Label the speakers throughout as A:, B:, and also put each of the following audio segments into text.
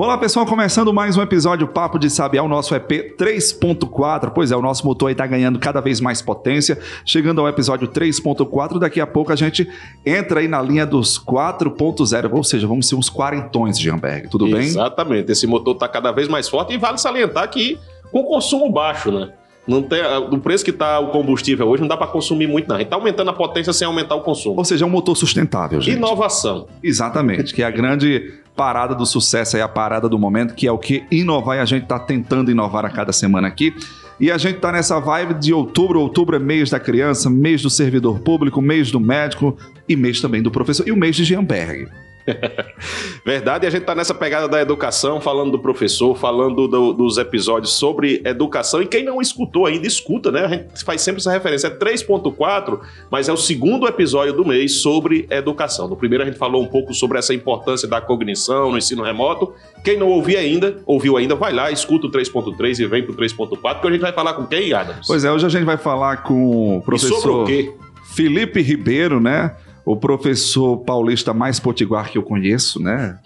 A: Olá pessoal, começando mais um episódio Papo de Sabiá, o nosso EP 3.4. Pois é, o nosso motor aí tá ganhando cada vez mais potência, chegando ao episódio 3.4. Daqui a pouco a gente entra aí na linha dos 4.0, ou seja, vamos ser uns quarentões, Jeanberg. Tudo bem?
B: Exatamente, esse motor tá cada vez mais forte e vale salientar que com consumo baixo, né? Não tem, do preço que está o combustível hoje, não dá para consumir muito, não. A gente está aumentando a potência sem aumentar o consumo.
A: Ou seja, é um motor sustentável, gente.
B: Inovação.
A: Exatamente, que é a grande parada do sucesso aí, a parada do momento, que é o que inovar e a gente está tentando inovar a cada semana aqui. E a gente está nessa vibe de outubro. Outubro é mês da criança, mês do servidor público, mês do médico e mês também do professor e o mês de Gianberg.
B: Verdade, e a gente está nessa pegada da educação, falando do professor, falando do, dos episódios sobre educação. E quem não escutou ainda, escuta, né? A gente faz sempre essa referência. É 3.4, mas é o segundo episódio do mês sobre educação. No primeiro a gente falou um pouco sobre essa importância da cognição no ensino remoto. Quem não ouviu ainda, ouviu ainda, vai lá, escuta o 3.3 e vem pro 3.4, que a gente vai falar com quem, Adams?
A: Pois é, hoje a gente vai falar com o professor
B: e sobre o quê?
A: Felipe Ribeiro, né? O professor paulista mais potiguar que eu conheço, né?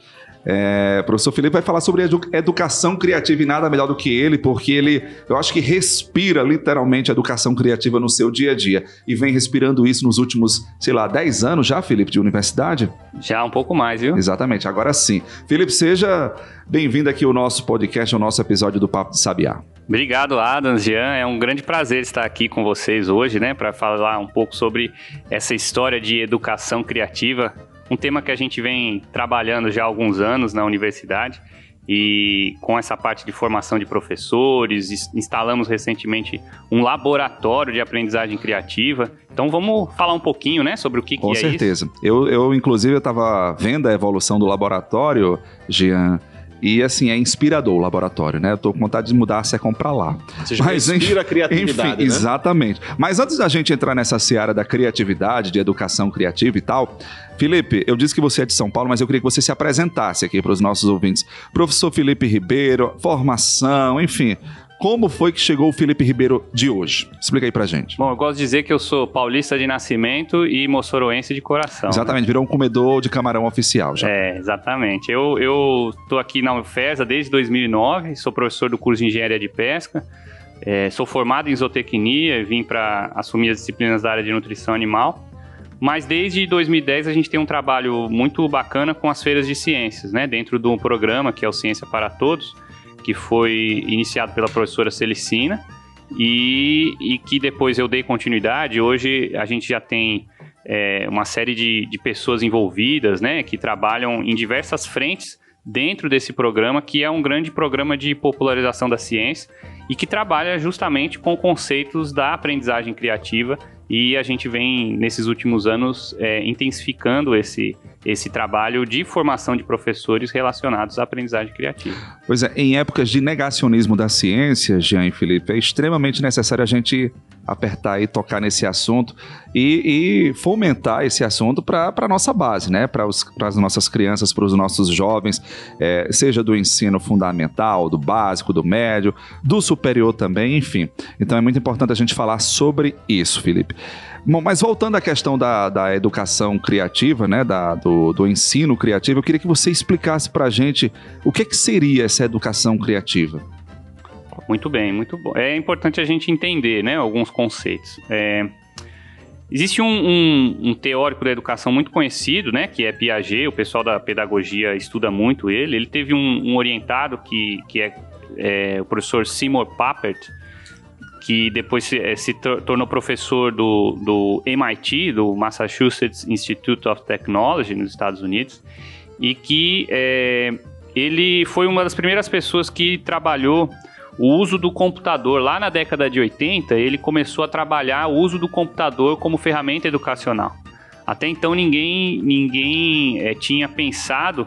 A: É, o professor Felipe vai falar sobre edu educação criativa e nada melhor do que ele, porque ele, eu acho que respira literalmente a educação criativa no seu dia a dia e vem respirando isso nos últimos, sei lá, 10 anos já, Felipe, de universidade?
C: Já um pouco mais, viu?
A: Exatamente, agora sim. Felipe, seja bem-vindo aqui ao nosso podcast, ao nosso episódio do Papo de Sabiá.
C: Obrigado, Adams, Jean. É um grande prazer estar aqui com vocês hoje, né, para falar um pouco sobre essa história de educação criativa, um tema que a gente vem trabalhando já há alguns anos na universidade e com essa parte de formação de professores, instalamos recentemente um laboratório de aprendizagem criativa. Então vamos falar um pouquinho, né, sobre o que,
A: com
C: que
A: é certeza. isso. Com certeza. Eu, eu, inclusive, eu estava vendo a evolução do laboratório, Jean, e assim, é inspirador o laboratório, né? Eu tô com vontade de mudar a Secom para lá.
B: Você Mas, inspira a criatividade, enfim, né?
A: Exatamente. Mas antes da gente entrar nessa seara da criatividade, de educação criativa e tal, Felipe, eu disse que você é de São Paulo, mas eu queria que você se apresentasse aqui para os nossos ouvintes. Professor Felipe Ribeiro, formação, enfim. Como foi que chegou o Felipe Ribeiro de hoje? Explica aí pra gente.
C: Bom, eu gosto de dizer que eu sou paulista de nascimento e moçoroense de coração.
A: Exatamente, né? virou um comedor de camarão oficial já.
C: É, exatamente. Eu, eu tô aqui na UFESA desde 2009, sou professor do curso de Engenharia de Pesca, é, sou formado em zootecnia e vim para assumir as disciplinas da área de nutrição animal. Mas desde 2010 a gente tem um trabalho muito bacana com as feiras de ciências, né? Dentro do programa que é o Ciência para Todos que foi iniciado pela professora Celicina e, e que depois eu dei continuidade. Hoje a gente já tem é, uma série de, de pessoas envolvidas, né, que trabalham em diversas frentes dentro desse programa, que é um grande programa de popularização da ciência e que trabalha justamente com conceitos da aprendizagem criativa e a gente vem nesses últimos anos é, intensificando esse, esse trabalho de formação de professores relacionados à aprendizagem criativa.
A: Pois é, em épocas de negacionismo da ciência, Jean e Felipe, é extremamente necessário a gente apertar e tocar nesse assunto e, e fomentar esse assunto para a nossa base, né? para as nossas crianças, para os nossos jovens, é, seja do ensino fundamental, do básico, do médio, do superior também, enfim. Então é muito importante a gente falar sobre isso, Felipe. Bom, mas voltando à questão da, da educação criativa, né, da, do, do ensino criativo, eu queria que você explicasse para a gente o que, que seria essa educação criativa.
C: Muito bem, muito bom. É importante a gente entender né, alguns conceitos. É, existe um, um, um, teórico da educação muito conhecido, né, que é Piaget, o pessoal da pedagogia estuda muito ele. Ele teve um, um orientado que, que é, é, o professor Seymour Papert, que depois se, eh, se tornou professor do, do MIT, do Massachusetts Institute of Technology, nos Estados Unidos, e que é, ele foi uma das primeiras pessoas que trabalhou o uso do computador. Lá na década de 80, ele começou a trabalhar o uso do computador como ferramenta educacional. Até então ninguém, ninguém é, tinha pensado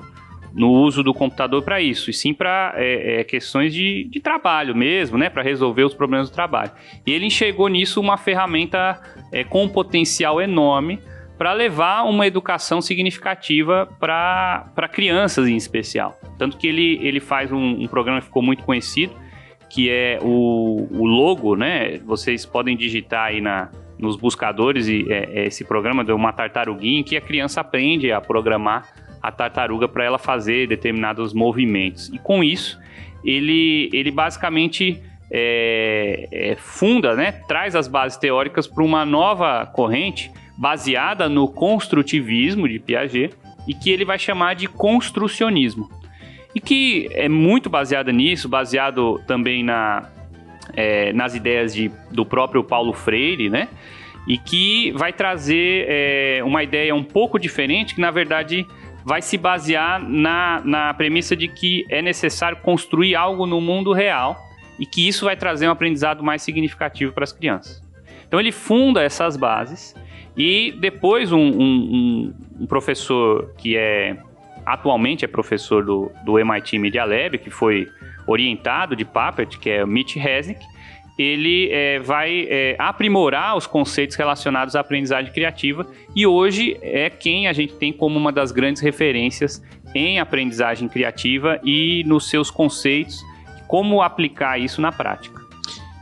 C: no uso do computador para isso, e sim para é, é, questões de, de trabalho mesmo, né, para resolver os problemas do trabalho. E ele enxergou nisso uma ferramenta é, com um potencial enorme para levar uma educação significativa para crianças em especial. Tanto que ele, ele faz um, um programa que ficou muito conhecido, que é o, o logo, né? Vocês podem digitar aí na, nos buscadores e, é, é esse programa de uma tartaruguinha que a criança aprende a programar a tartaruga para ela fazer determinados movimentos. E com isso, ele, ele basicamente é, é, funda, né, traz as bases teóricas para uma nova corrente baseada no construtivismo de Piaget e que ele vai chamar de construcionismo. E que é muito baseada nisso, baseado também na, é, nas ideias de, do próprio Paulo Freire, né? E que vai trazer é, uma ideia um pouco diferente, que na verdade vai se basear na, na premissa de que é necessário construir algo no mundo real e que isso vai trazer um aprendizado mais significativo para as crianças. Então ele funda essas bases e depois um, um, um professor que é atualmente é professor do, do MIT Media Lab, que foi orientado de Papert, que é o Mitch Resnick, ele é, vai é, aprimorar os conceitos relacionados à aprendizagem criativa e hoje é quem a gente tem como uma das grandes referências em aprendizagem criativa e nos seus conceitos, como aplicar isso na prática.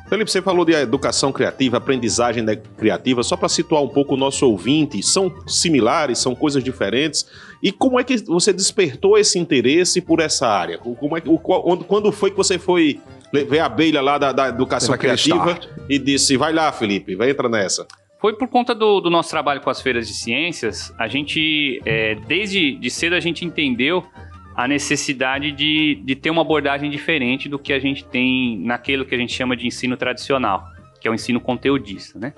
B: Felipe, você falou de educação criativa, aprendizagem criativa, só para situar um pouco o nosso ouvinte, são similares, são coisas diferentes. E como é que você despertou esse interesse por essa área? Como é, quando foi que você foi ver a abelha lá da, da educação criativa e disse: vai lá, Felipe, vai entrar nessa?
C: Foi por conta do, do, nosso trabalho com as feiras de ciências, a gente, é, desde de cedo, a gente entendeu a necessidade de, de ter uma abordagem diferente do que a gente tem naquilo que a gente chama de ensino tradicional, que é o ensino conteudista, né?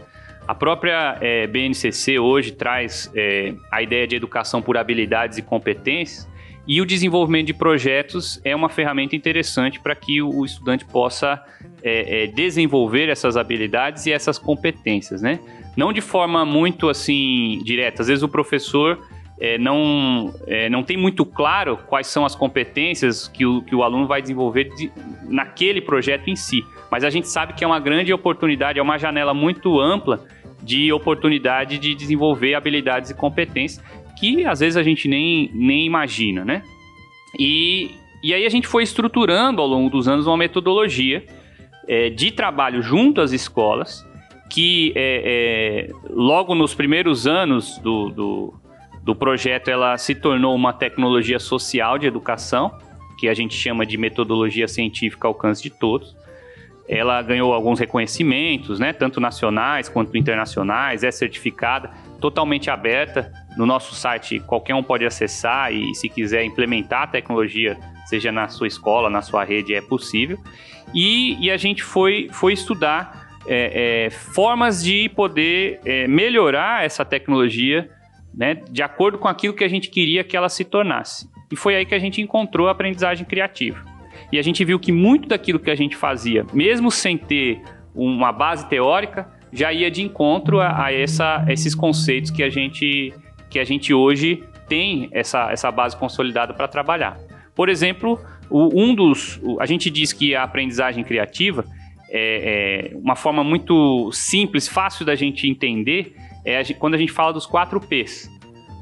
C: A própria é, BNCC hoje traz é, a ideia de educação por habilidades e competências, e o desenvolvimento de projetos é uma ferramenta interessante para que o estudante possa é, é, desenvolver essas habilidades e essas competências, né? Não de forma muito assim direta. Às vezes o professor é, não, é, não tem muito claro quais são as competências que o, que o aluno vai desenvolver de, naquele projeto em si. Mas a gente sabe que é uma grande oportunidade, é uma janela muito ampla de oportunidade de desenvolver habilidades e competências que às vezes a gente nem, nem imagina, né? E, e aí a gente foi estruturando ao longo dos anos uma metodologia é, de trabalho junto às escolas, que é, é, logo nos primeiros anos do, do, do projeto ela se tornou uma tecnologia social de educação, que a gente chama de metodologia científica ao alcance de todos. Ela ganhou alguns reconhecimentos, né, tanto nacionais quanto internacionais, é certificada, totalmente aberta. No nosso site, qualquer um pode acessar e, se quiser implementar a tecnologia, seja na sua escola, na sua rede, é possível. E, e a gente foi, foi estudar é, é, formas de poder é, melhorar essa tecnologia né, de acordo com aquilo que a gente queria que ela se tornasse. E foi aí que a gente encontrou a aprendizagem criativa. E a gente viu que muito daquilo que a gente fazia, mesmo sem ter uma base teórica, já ia de encontro a, a essa, esses conceitos que a gente que a gente hoje tem essa, essa base consolidada para trabalhar. Por exemplo, o, um dos. O, a gente diz que a aprendizagem criativa é, é, uma forma muito simples, fácil da gente entender, é a, quando a gente fala dos quatro P's.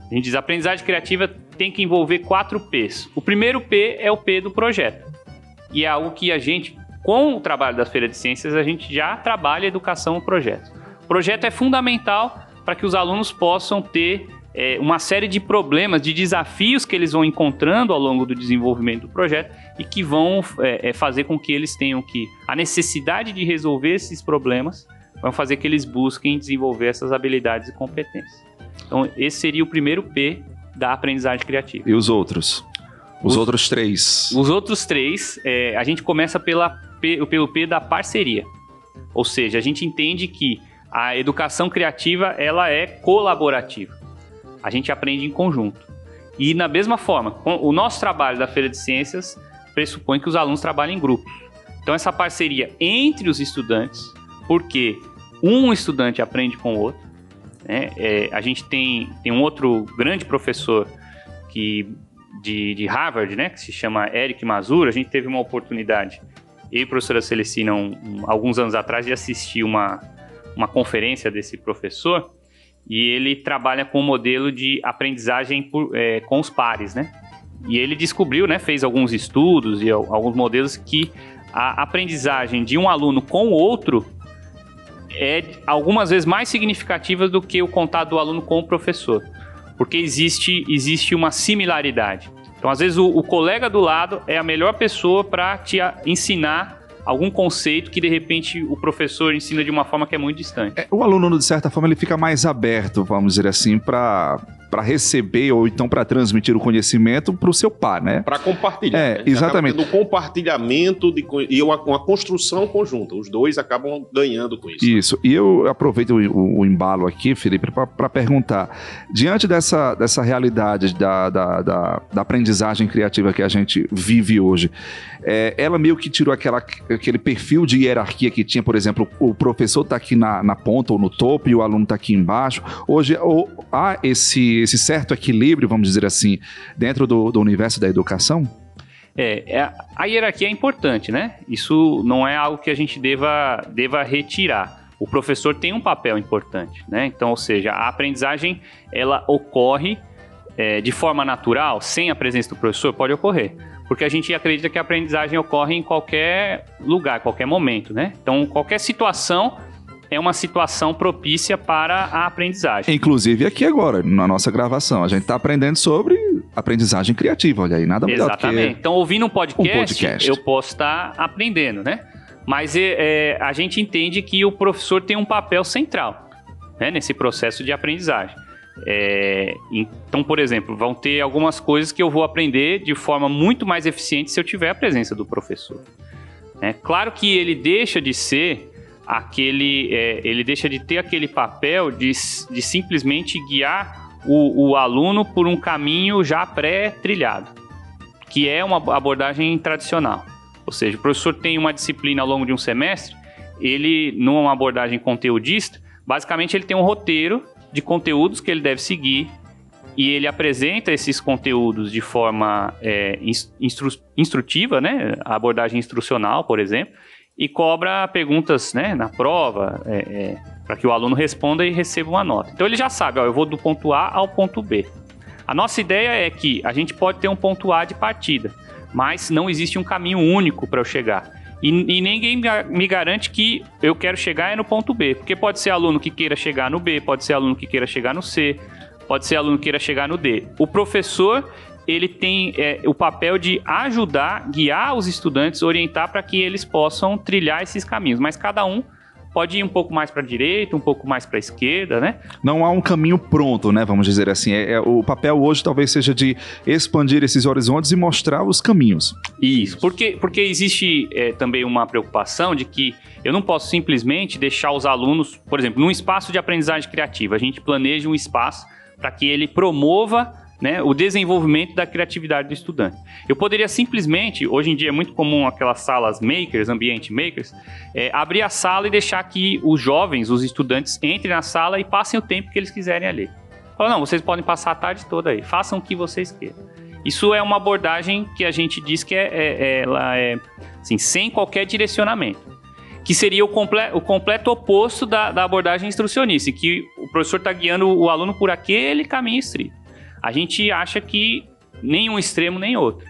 C: A gente diz a aprendizagem criativa tem que envolver quatro P's. O primeiro P é o P do projeto. E é algo que a gente, com o trabalho das feiras de ciências, a gente já trabalha educação no projeto. O projeto é fundamental para que os alunos possam ter é, uma série de problemas, de desafios que eles vão encontrando ao longo do desenvolvimento do projeto e que vão é, é, fazer com que eles tenham que a necessidade de resolver esses problemas vão fazer que eles busquem desenvolver essas habilidades e competências. Então, esse seria o primeiro P da aprendizagem criativa.
A: E os outros? Os, os outros três?
C: Os outros três, é, a gente começa pela P, pelo P da parceria. Ou seja, a gente entende que a educação criativa ela é colaborativa a gente aprende em conjunto. E da mesma forma, o nosso trabalho da Feira de Ciências pressupõe que os alunos trabalhem em grupos. Então, essa parceria entre os estudantes, porque um estudante aprende com o outro. Né? É, a gente tem, tem um outro grande professor que, de, de Harvard, né, que se chama Eric Mazur. A gente teve uma oportunidade, eu e a professora Celestina, um, um, alguns anos atrás, de assistir uma, uma conferência desse professor. E ele trabalha com o um modelo de aprendizagem por, é, com os pares, né? E ele descobriu, né, fez alguns estudos e alguns modelos que a aprendizagem de um aluno com o outro é algumas vezes mais significativa do que o contato do aluno com o professor, porque existe, existe uma similaridade. Então, às vezes, o, o colega do lado é a melhor pessoa para te ensinar algum conceito que de repente o professor ensina de uma forma que é muito distante. É,
A: o aluno, de certa forma, ele fica mais aberto, vamos dizer assim, para para receber ou então para transmitir o conhecimento para o seu par, né?
B: Para compartilhar.
A: É, né? exatamente.
B: Do compartilhamento de, e uma, uma, construção conjunta. Os dois acabam ganhando com isso.
A: Isso. E eu aproveito o, o, o embalo aqui, Felipe, para perguntar: diante dessa, dessa realidade da, da, da, da, aprendizagem criativa que a gente vive hoje, é, ela meio que tirou aquela, aquele perfil de hierarquia que tinha, por exemplo, o professor está aqui na, na ponta ou no topo e o aluno está aqui embaixo. Hoje ou, há esse esse certo equilíbrio, vamos dizer assim, dentro do, do universo da educação?
C: É, é, a hierarquia é importante, né? Isso não é algo que a gente deva, deva retirar. O professor tem um papel importante, né? Então, ou seja, a aprendizagem ela ocorre é, de forma natural, sem a presença do professor, pode ocorrer. Porque a gente acredita que a aprendizagem ocorre em qualquer lugar, qualquer momento, né? Então, qualquer situação é uma situação propícia para a aprendizagem.
A: Inclusive aqui agora, na nossa gravação, a gente está aprendendo sobre aprendizagem criativa, olha aí, nada melhor
C: Exatamente. Então, ouvindo um podcast, um podcast, eu posso estar tá aprendendo, né? Mas é, é, a gente entende que o professor tem um papel central né, nesse processo de aprendizagem. É, então, por exemplo, vão ter algumas coisas que eu vou aprender de forma muito mais eficiente se eu tiver a presença do professor. É claro que ele deixa de ser aquele, é, ele deixa de ter aquele papel de, de simplesmente guiar o, o aluno por um caminho já pré-trilhado, que é uma abordagem tradicional. Ou seja, o professor tem uma disciplina ao longo de um semestre, ele, numa abordagem conteudista, basicamente ele tem um roteiro de conteúdos que ele deve seguir e ele apresenta esses conteúdos de forma é, instru instrutiva, né? A abordagem instrucional, por exemplo, e cobra perguntas né, na prova é, é, para que o aluno responda e receba uma nota. Então ele já sabe, ó, eu vou do ponto A ao ponto B. A nossa ideia é que a gente pode ter um ponto A de partida, mas não existe um caminho único para eu chegar. E, e, ninguém me garante que eu quero chegar é no ponto B, porque pode ser aluno que queira chegar no B, pode ser aluno que queira chegar no C, pode ser aluno que queira chegar no D. O professor ele tem é, o papel de ajudar, guiar os estudantes, orientar para que eles possam trilhar esses caminhos, mas cada um pode ir um pouco mais para a direita, um pouco mais para a esquerda, né?
A: Não há um caminho pronto, né? Vamos dizer assim. É, é, o papel hoje talvez seja de expandir esses horizontes e mostrar os caminhos.
C: Isso, porque, porque existe é, também uma preocupação de que eu não posso simplesmente deixar os alunos, por exemplo, num espaço de aprendizagem criativa, a gente planeja um espaço para que ele promova né, o desenvolvimento da criatividade do estudante. Eu poderia simplesmente, hoje em dia é muito comum aquelas salas makers, ambiente makers, é, abrir a sala e deixar que os jovens, os estudantes, entrem na sala e passem o tempo que eles quiserem ali. Fala, não, vocês podem passar a tarde toda aí, façam o que vocês queiram. Isso é uma abordagem que a gente diz que é, é, é ela é assim, sem qualquer direcionamento que seria o, comple o completo oposto da, da, abordagem instrucionista, que o professor está guiando o aluno por aquele caminho estrito a gente acha que nem um extremo nem outro.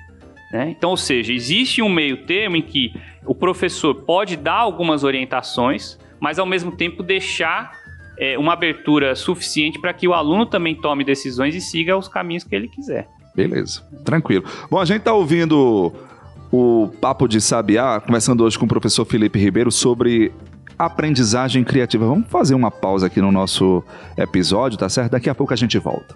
C: Né? Então, ou seja, existe um meio termo em que o professor pode dar algumas orientações, mas ao mesmo tempo deixar é, uma abertura suficiente para que o aluno também tome decisões e siga os caminhos que ele quiser.
A: Beleza, tranquilo. Bom, a gente está ouvindo o Papo de Sabiá, conversando hoje com o professor Felipe Ribeiro sobre aprendizagem criativa. Vamos fazer uma pausa aqui no nosso episódio, tá certo? Daqui a pouco a gente volta.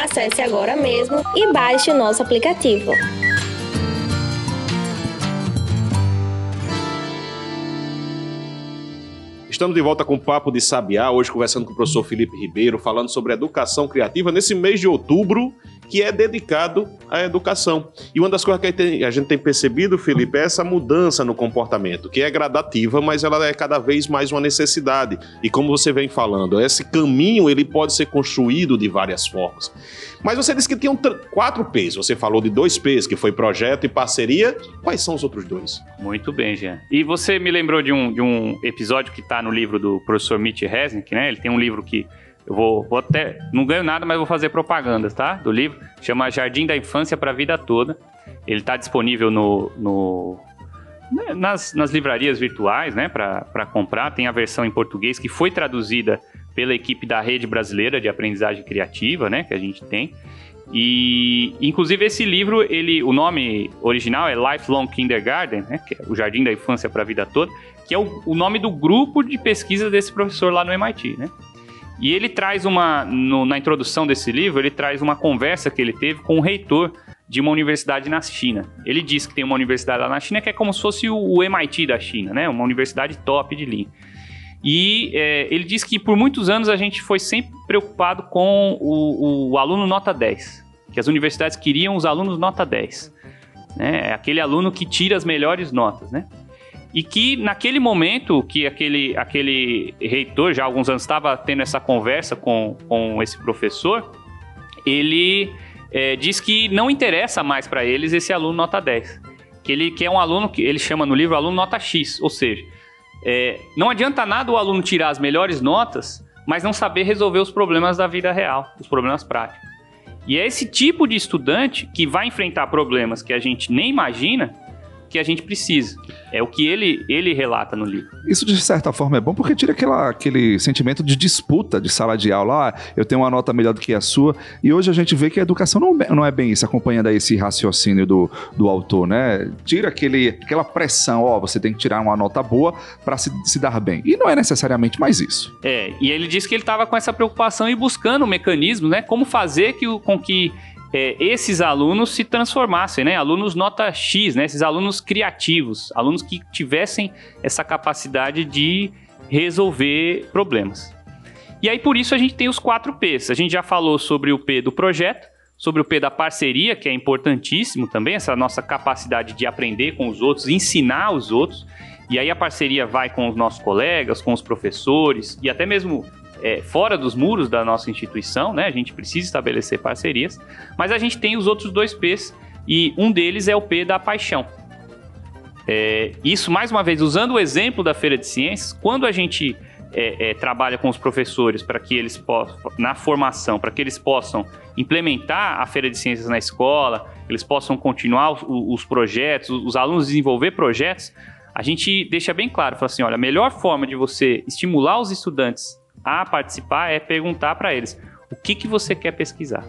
D: Acesse agora mesmo e baixe o nosso aplicativo.
B: Estamos de volta com o Papo de Sabiá, hoje conversando com o professor Felipe Ribeiro, falando sobre educação criativa nesse mês de outubro, que é dedicado à educação. E uma das coisas que a gente tem percebido, Felipe, é essa mudança no comportamento, que é gradativa, mas ela é cada vez mais uma necessidade. E como você vem falando, esse caminho ele pode ser construído de várias formas. Mas você disse que tinham quatro P's. Você falou de dois P's, que foi projeto e parceria. Quais são os outros dois?
C: Muito bem, Jean. E você me lembrou de um, de um episódio que está no livro do professor Mitch Resnick, né? Ele tem um livro que eu vou, vou até. Não ganho nada, mas vou fazer propagandas, tá? Do livro. Chama Jardim da Infância para a Vida Toda. Ele está disponível no, no né, nas, nas, livrarias virtuais, né, para comprar. Tem a versão em português que foi traduzida pela equipe da Rede Brasileira de Aprendizagem Criativa, né, que a gente tem. E, inclusive, esse livro, ele, o nome original é Lifelong Kindergarten, né, que é o Jardim da Infância para a Vida Toda, que é o, o, nome do grupo de pesquisa desse professor lá no MIT, né? E ele traz uma, no, na introdução desse livro, ele traz uma conversa que ele teve com o reitor de uma universidade na China. Ele diz que tem uma universidade lá na China que é como se fosse o, o MIT da China, né? Uma universidade top de linha. E é, ele diz que por muitos anos a gente foi sempre preocupado com o, o, aluno nota 10, que as universidades queriam os alunos nota 10. Né? É aquele aluno que tira as melhores notas, né? E que naquele momento que aquele, aquele reitor, já há alguns anos, estava tendo essa conversa com, com esse professor, ele é, diz que não interessa mais para eles esse aluno nota 10. Que ele que é um aluno que ele chama no livro aluno nota X, ou seja, é, não adianta nada o aluno tirar as melhores notas, mas não saber resolver os problemas da vida real, os problemas práticos. E é esse tipo de estudante que vai enfrentar problemas que a gente nem imagina que a gente precisa. É o que ele, ele relata no livro.
A: Isso, de certa forma, é bom porque tira aquela, aquele sentimento de disputa de sala de aula. Ah, eu tenho uma nota melhor do que a sua. E hoje a gente vê que a educação não, não é bem isso, acompanhando esse raciocínio do, do autor, né? Tira aquele, aquela pressão, ó, você tem que tirar uma nota boa para se, se dar bem. E não é necessariamente mais isso.
C: É, e ele disse que ele estava com essa preocupação e buscando mecanismos, né? Como fazer que, com que é, esses alunos se transformassem, né? Alunos nota X, né? Esses alunos criativos, alunos que tivessem essa capacidade de resolver problemas. E aí por isso a gente tem os quatro P's. A gente já falou sobre o P do projeto, sobre o P da parceria, que é importantíssimo também, essa nossa capacidade de aprender com os outros, ensinar os outros. E aí a parceria vai com os nossos colegas, com os professores e até mesmo é, fora dos muros da nossa instituição, né? A gente precisa estabelecer parcerias, mas a gente tem os outros dois P's e um deles é o P da paixão. É, isso, mais uma vez, usando o exemplo da Feira de Ciências, quando a gente é, é, trabalha com os professores para que eles possam, na formação, para que eles possam implementar a Feira de Ciências na escola, eles possam continuar os, os projetos, os alunos desenvolver projetos, a gente deixa bem claro, fala assim, olha, a melhor forma de você estimular os estudantes a participar é perguntar para eles o que, que você quer pesquisar.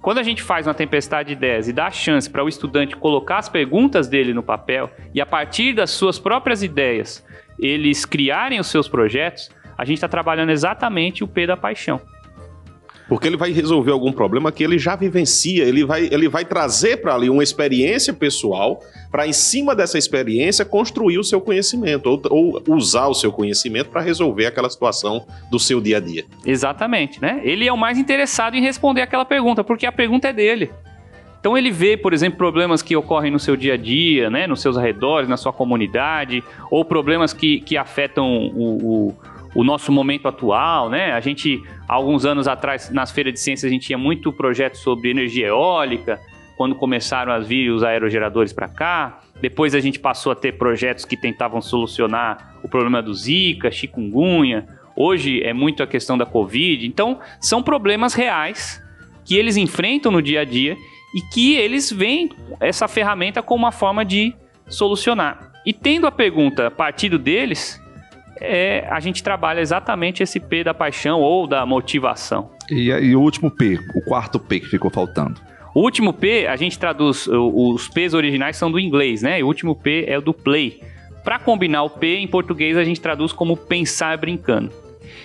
C: Quando a gente faz uma tempestade de ideias e dá a chance para o estudante colocar as perguntas dele no papel e a partir das suas próprias ideias eles criarem os seus projetos, a gente está trabalhando exatamente o P da paixão.
B: Porque ele vai resolver algum problema que ele já vivencia, ele vai, ele vai trazer para ali uma experiência pessoal, para em cima dessa experiência construir o seu conhecimento, ou, ou usar o seu conhecimento para resolver aquela situação do seu dia a dia.
C: Exatamente, né? Ele é o mais interessado em responder aquela pergunta, porque a pergunta é dele. Então ele vê, por exemplo, problemas que ocorrem no seu dia a dia, né, nos seus arredores, na sua comunidade, ou problemas que, que afetam o, o o nosso momento atual, né? A gente, alguns anos atrás, nas feiras de ciências, a gente tinha muito projeto sobre energia eólica, quando começaram a vir os aerogeradores para cá. Depois a gente passou a ter projetos que tentavam solucionar o problema do Zika, chikungunya. Hoje é muito a questão da Covid. Então, são problemas reais que eles enfrentam no dia a dia e que eles veem essa ferramenta como uma forma de solucionar. E tendo a pergunta partido deles, é, a gente trabalha exatamente esse P da paixão ou da motivação.
A: E, e o último P, o quarto P que ficou faltando?
C: O último P, a gente traduz, os P's originais são do inglês, né? E o último P é o do play. Para combinar o P em português, a gente traduz como pensar brincando.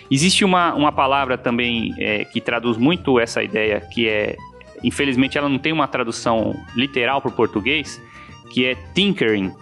C: Existe uma, uma palavra também é, que traduz muito essa ideia, que é, infelizmente, ela não tem uma tradução literal para o português, que é tinkering,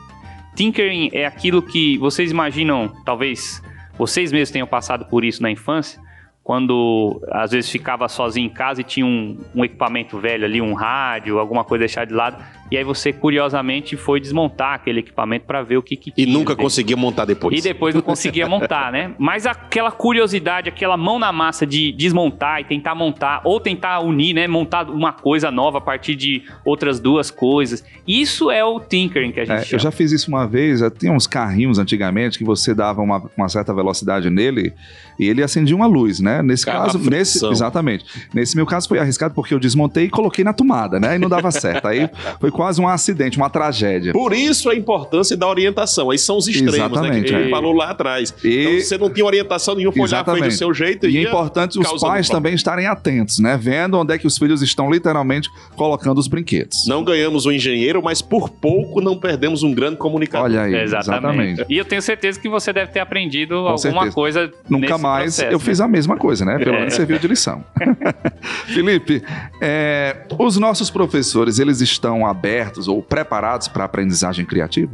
C: Tinkering é aquilo que vocês imaginam, talvez, vocês mesmos tenham passado por isso na infância, quando às vezes ficava sozinho em casa e tinha um, um, equipamento velho ali, um rádio, alguma coisa deixar de lado, e aí você curiosamente foi desmontar aquele equipamento para ver o que, que
B: E nunca conseguia montar depois.
C: E depois não conseguia montar, né? Mas aquela curiosidade, aquela mão na massa de desmontar e tentar montar, ou tentar unir, né? Montar uma coisa nova a partir de outras duas coisas. Isso é o tinkering que a gente é,
A: Eu já fiz isso uma vez, tinha uns carrinhos antigamente que você dava uma, uma certa velocidade nele e ele acendia uma luz, né? Nesse Carro caso, nesse, exatamente. Nesse meu caso foi arriscado porque eu desmontei e coloquei na tomada, né? E não dava certo. Aí foi quase um acidente, uma tragédia.
B: Por isso a importância da orientação. Aí são os extremos, Exatamente, né? Que a gente é. falou lá atrás. E... Então você não tinha orientação nenhuma, foi olhar do seu jeito
A: e, e é importante os pais também estarem atentos, né? Vendo onde é que os filhos estão literalmente colocando os brinquedos.
B: Não ganhamos um engenheiro, mas por pouco não perdemos um grande comunicador.
A: Olha aí, exatamente. exatamente.
C: E eu tenho certeza que você deve ter aprendido Com alguma certeza. coisa
A: Nunca mais
C: processo,
A: eu né? fiz a mesma coisa, né? Pelo é. menos serviu de lição. Felipe, é, os nossos professores, eles estão abertos ou preparados para a aprendizagem criativa?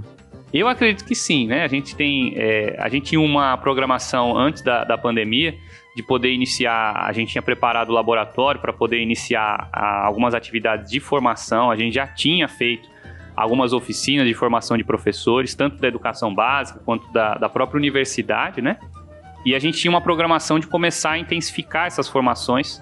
C: Eu acredito que sim, né? A gente tem, é, a gente tinha uma programação antes da, da pandemia de poder iniciar, a gente tinha preparado o laboratório para poder iniciar a, algumas atividades de formação, a gente já tinha feito algumas oficinas de formação de professores, tanto da educação básica quanto da, da própria universidade, né? E a gente tinha uma programação de começar a intensificar essas formações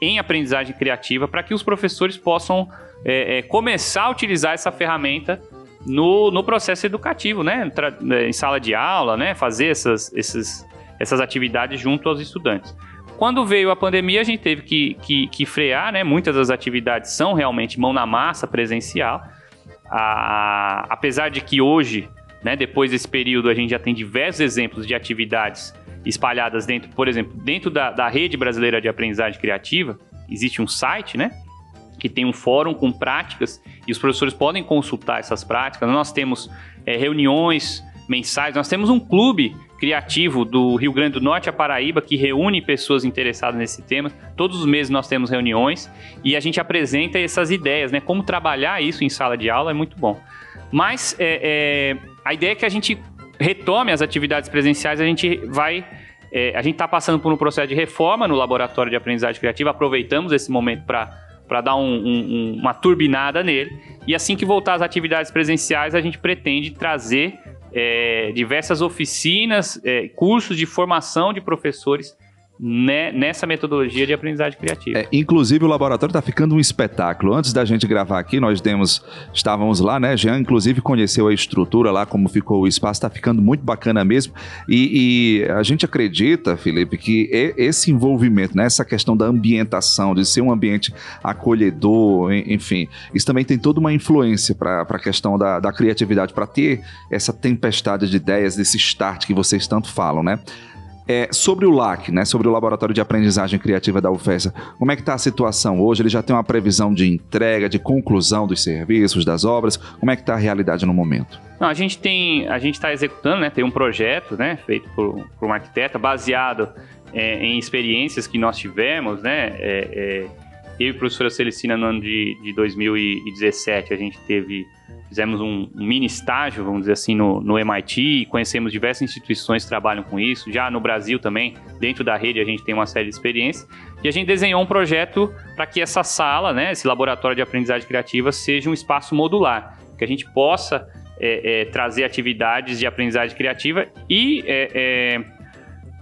C: em aprendizagem criativa para que os professores possam é, é, começar a utilizar essa ferramenta no, no processo educativo, né? É, em sala de aula, né? Fazer essas, esses, essas atividades junto aos estudantes. Quando veio a pandemia, a gente teve que, que, que frear, né? Muitas das atividades são realmente mão na massa, presencial. A, apesar de que hoje, né, depois desse período, a gente já tem diversos exemplos de atividades espalhadas dentro, por exemplo, dentro da, da rede brasileira de aprendizagem criativa, existe um site, né? Que tem um fórum com práticas e os professores podem consultar essas práticas. Nós temos é, reuniões mensais, nós temos um clube criativo do Rio Grande do Norte a Paraíba que reúne pessoas interessadas nesse tema. Todos os meses nós temos reuniões e a gente apresenta essas ideias, né? Como trabalhar isso em sala de aula é muito bom. Mas é, é, a ideia é que a gente retome as atividades presenciais, a gente vai. É, a gente está passando por um processo de reforma no laboratório de aprendizagem criativa, aproveitamos esse momento para dar um, um, uma turbinada nele. E assim que voltar às atividades presenciais, a gente pretende trazer é, diversas oficinas, é, cursos de formação de professores nessa metodologia de aprendizagem criativa.
A: É, inclusive o laboratório está ficando um espetáculo. Antes da gente gravar aqui, nós demos, estávamos lá, né? Jean, inclusive, conheceu a estrutura lá, como ficou o espaço, está ficando muito bacana mesmo. E, e, a gente acredita, Felipe, que esse envolvimento, né, essa questão da ambientação, de ser um ambiente acolhedor, enfim, isso também tem toda uma influência para a questão da, da criatividade, para ter essa tempestade de ideias, desse start que vocês tanto falam, né? É, sobre o LAC, né, sobre o Laboratório de Aprendizagem Criativa da UFESA, como é que está a situação hoje? Ele já tem uma previsão de entrega, de conclusão dos serviços, das obras? Como é que está a realidade no momento?
C: Não, a gente tem, a gente está executando, né, tem um projeto, né, feito por, por um arquiteto, baseado é, em experiências que nós tivemos, né, é, é eu e a professora Celicina no ano de, de 2017, a gente teve fizemos um, um, mini estágio, vamos dizer assim, no, no MIT, conhecemos diversas instituições que trabalham com isso. Já no Brasil também, dentro da rede, a gente tem uma série de experiências. E a gente desenhou um projeto para que essa sala, né, esse laboratório de aprendizagem criativa, seja um espaço modular, que a gente possa é, é, trazer atividades de aprendizagem criativa e é, é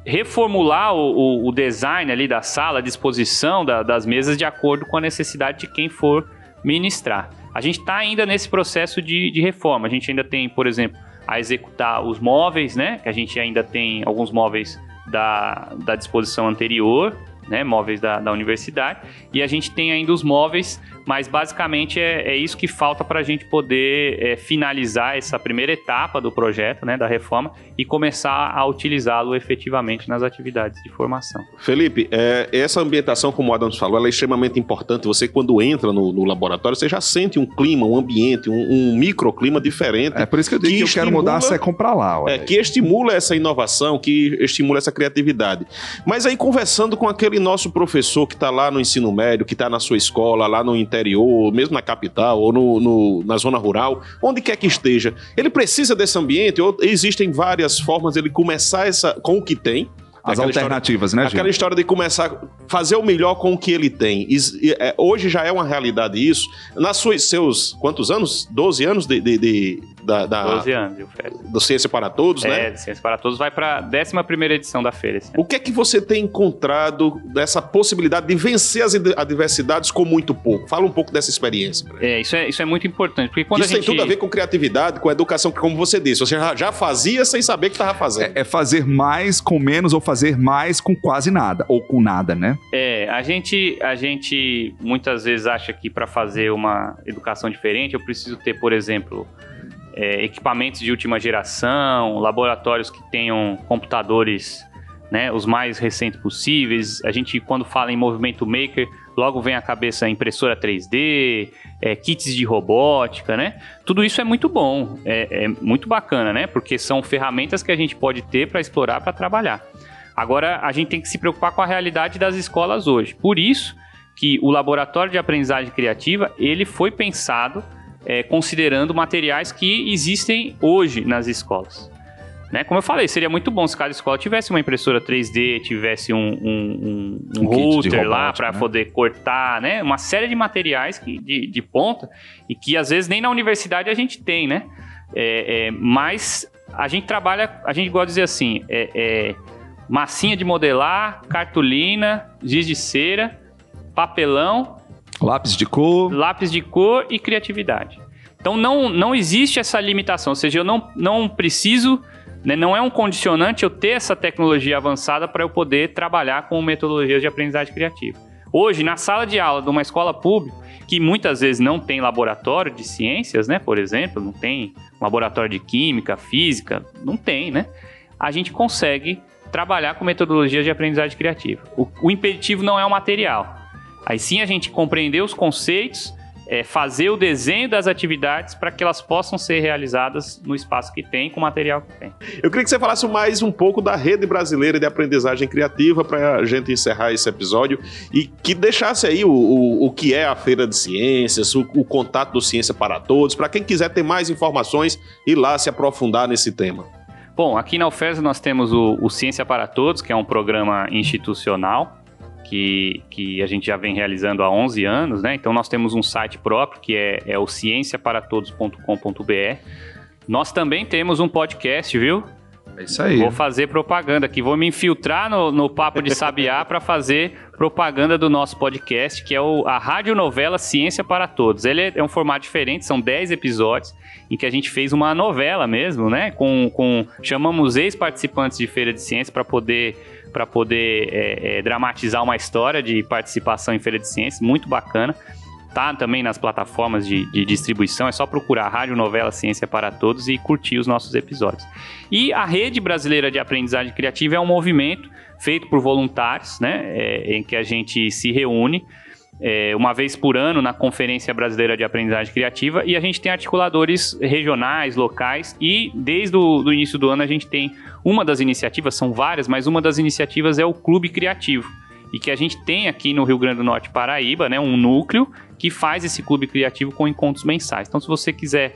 C: reformular o, o, design ali da sala, a disposição da, das mesas de acordo com a necessidade de quem for ministrar. A gente está ainda nesse processo de, de reforma. A gente ainda tem, por exemplo, a executar os móveis, né? Que a gente ainda tem alguns móveis da, da disposição anterior, né? Móveis da, da universidade. E a gente tem ainda os móveis mas basicamente é, é isso que falta para a gente poder é, finalizar essa primeira etapa do projeto, né, da reforma, e começar a utilizá-lo efetivamente nas atividades de formação.
B: Felipe, é, essa ambientação, como o Adams falou, ela é extremamente importante. Você, quando entra no, no laboratório, você já sente um clima, um ambiente, um, um microclima diferente.
A: É por isso que eu digo que, que eu estimula, quero mudar a SECOM para lá.
B: É, que estimula essa inovação, que estimula essa criatividade. Mas aí, conversando com aquele aquele nosso professor que está lá no ensino médio, que está na sua escola, lá no interior, mesmo na capital ou no, no, na zona rural, onde quer que esteja, ele precisa desse ambiente? Ou existem várias formas de ele começar essa, com o que tem?
A: As alternativas,
B: história,
A: né,
B: Aquela
A: Gil?
B: história de começar a fazer o melhor com o que ele tem. É, hoje já é uma realidade isso. Nas suas, seus, quantos anos? 12 anos de, de, de da, da,
C: 12 anos, viu, Félix?
B: Do Ciência para Todos,
C: é,
B: né?
C: É, Ciência para Todos vai para a 11 edição da feira.
B: O que é que você tem encontrado dessa possibilidade de vencer as adversidades com muito pouco? Fala um pouco dessa experiência.
C: É, isso é, isso é muito importante. Porque quando
B: isso
C: a gente...
B: tem tudo a ver com criatividade, com educação, que como você disse, você já, já fazia sem saber que estava fazendo.
A: É, é fazer mais com menos ou fazer mais com quase nada, ou com nada, né?
C: É, a gente, a gente muitas vezes acha que para fazer uma educação diferente eu preciso ter, por exemplo, é, equipamentos de última geração, laboratórios que tenham computadores né, os mais recentes possíveis. A gente, quando fala em movimento maker, logo vem à cabeça impressora 3D, é, kits de robótica, né? Tudo isso é muito bom, é, é muito bacana, né? Porque são ferramentas que a gente pode ter para explorar, para trabalhar. Agora, a gente tem que se preocupar com a realidade das escolas hoje. Por isso que o laboratório de aprendizagem criativa ele foi pensado é, considerando materiais que existem hoje nas escolas. Né? Como eu falei, seria muito bom se cada escola tivesse uma impressora 3D, tivesse um, um, um, um router lá para né? poder cortar, né? Uma série de materiais que, de, de, ponta e que às vezes nem na universidade a gente tem, né? É, é, mas a gente trabalha, a gente gosta de dizer assim, é, é massinha de modelar, cartolina, giz de cera, papelão,
A: lápis de cor,
C: lápis de cor e criatividade. Então não, não existe essa limitação, ou seja, eu não, não preciso, né, não é um condicionante eu ter essa tecnologia avançada para eu poder trabalhar com metodologias de aprendizagem criativa. Hoje, na sala de aula de uma escola pública, que muitas vezes não tem laboratório de ciências, né, por exemplo, não tem laboratório de química, física, não tem, né? A gente consegue trabalhar com metodologias de aprendizagem criativa. O, o impeditivo não é o material. Aí sim a gente compreender os conceitos, é, fazer o desenho das atividades para que elas possam ser realizadas no espaço que tem, com o material que tem.
B: Eu queria que você falasse mais um pouco da rede brasileira de aprendizagem criativa para a gente encerrar esse episódio e que deixasse aí o, o, o que é a Feira de Ciências, o, o contato do Ciência para Todos, para quem quiser ter mais informações e lá se aprofundar nesse tema.
C: Bom, aqui na UFES nós temos o, o Ciência para Todos, que é um programa institucional que, que a gente já vem realizando há 11 anos, né? Então nós temos um site próprio que é, é o cienciaparatodos.com.br. Nós também temos um podcast, viu?
A: É isso aí.
C: Vou fazer propaganda aqui, vou me infiltrar no, no Papo de Sabiá para fazer propaganda do nosso podcast, que é o, a radionovela Ciência para Todos. Ele é, é, um formato diferente, são 10 episódios em que a gente fez uma novela mesmo, né? Com, com chamamos ex-participantes de feira de ciência para poder para poder é, é, dramatizar uma história de participação em feira de ciências, muito bacana. Tá também nas plataformas de, de distribuição, é só procurar Rádio Novela Ciência para Todos e curtir os nossos episódios. E a Rede Brasileira de Aprendizagem Criativa é um movimento feito por voluntários, né, é, em que a gente se reúne é, uma vez por ano na Conferência Brasileira de Aprendizagem Criativa e a gente tem articuladores regionais, locais e desde o início do ano a gente tem uma das iniciativas, são várias, mas uma das iniciativas é o Clube Criativo e que a gente tem aqui no Rio Grande do Norte, Paraíba, né, um núcleo que faz esse clube criativo com encontros mensais. Então, se você quiser,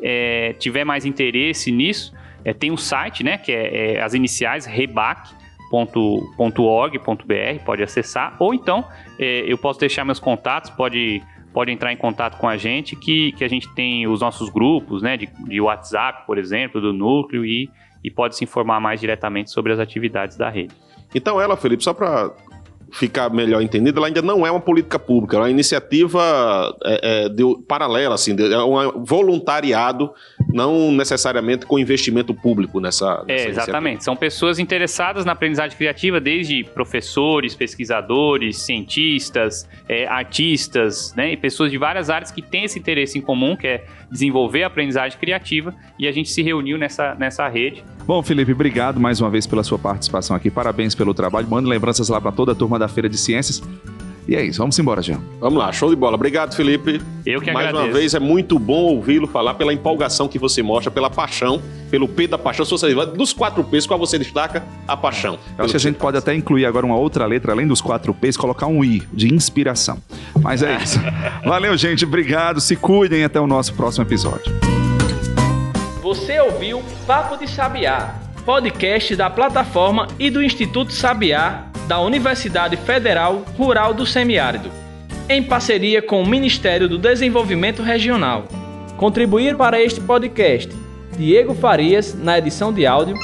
C: é, tiver mais interesse nisso, é, tem um site, né, que é, é as iniciais Rebac, .org.br, pode acessar, ou então é, eu posso deixar meus contatos, pode, pode entrar em contato com a gente, que, que a gente tem os nossos grupos, né, de, de WhatsApp, por exemplo, do núcleo, e, e pode se informar mais diretamente sobre as atividades da rede.
B: Então ela, Felipe, só para ficar melhor entendido, ela ainda não é uma política pública, é uma iniciativa é, é, de, paralela, assim, de, é um voluntariado, não necessariamente com investimento público nessa.
C: nessa é, exatamente. São pessoas interessadas na aprendizagem criativa, desde professores, pesquisadores, cientistas, é, artistas, né, e pessoas de várias áreas que têm esse interesse em comum, que é desenvolver a aprendizagem criativa, e a gente se reuniu nessa, nessa rede.
A: Bom, Felipe, obrigado mais uma vez pela sua participação aqui, parabéns pelo trabalho, mando lembranças lá para toda a turma da Feira de Ciências. E é isso, vamos embora, Jean.
B: Vamos lá, show de bola. Obrigado, Felipe.
C: Eu que
B: Mais
C: agradeço.
B: uma vez, é muito bom ouvi-lo falar pela empolgação que você mostra, pela paixão, pelo P da paixão. Se você, dos quatro P's, qual você destaca? A paixão.
A: Eu acho que a gente pode até incluir agora uma outra letra, além dos quatro P's, colocar um I, de inspiração. Mas é isso. Valeu, gente. Obrigado. Se cuidem. Até o nosso próximo episódio.
E: Você ouviu Papo de Sabiá, podcast da plataforma e do Instituto Sabiá da Universidade Federal Rural do Semiárido, em parceria com o Ministério do Desenvolvimento Regional. Contribuir para este podcast Diego Farias na edição de áudio.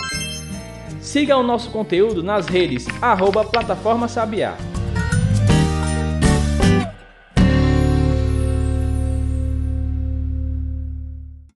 E: Siga o nosso conteúdo nas redes arroba Plataforma Sabiá.